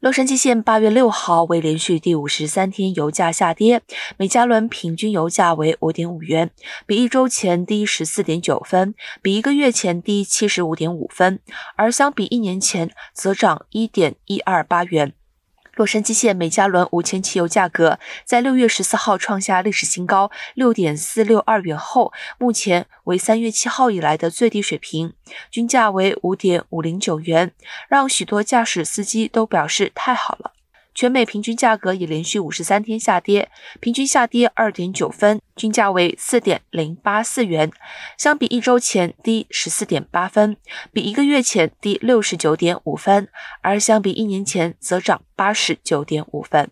洛杉矶县八月六号为连续第五十三天油价下跌，每加仑平均油价为五点五元，比一周前低十四点九分，比一个月前低七十五点五分，而相比一年前则涨一点一二八元。洛杉矶县每加仑五千汽油价格在六月十四号创下历史新高六点四六二元后，目前为三月七号以来的最低水平，均价为五点五零九元，让许多驾驶司机都表示太好了。全美平均价格已连续五十三天下跌，平均下跌二点九分，均价为四点零八四元，相比一周前低十四点八分，比一个月前低六十九点五分，而相比一年前则涨八十九点五分。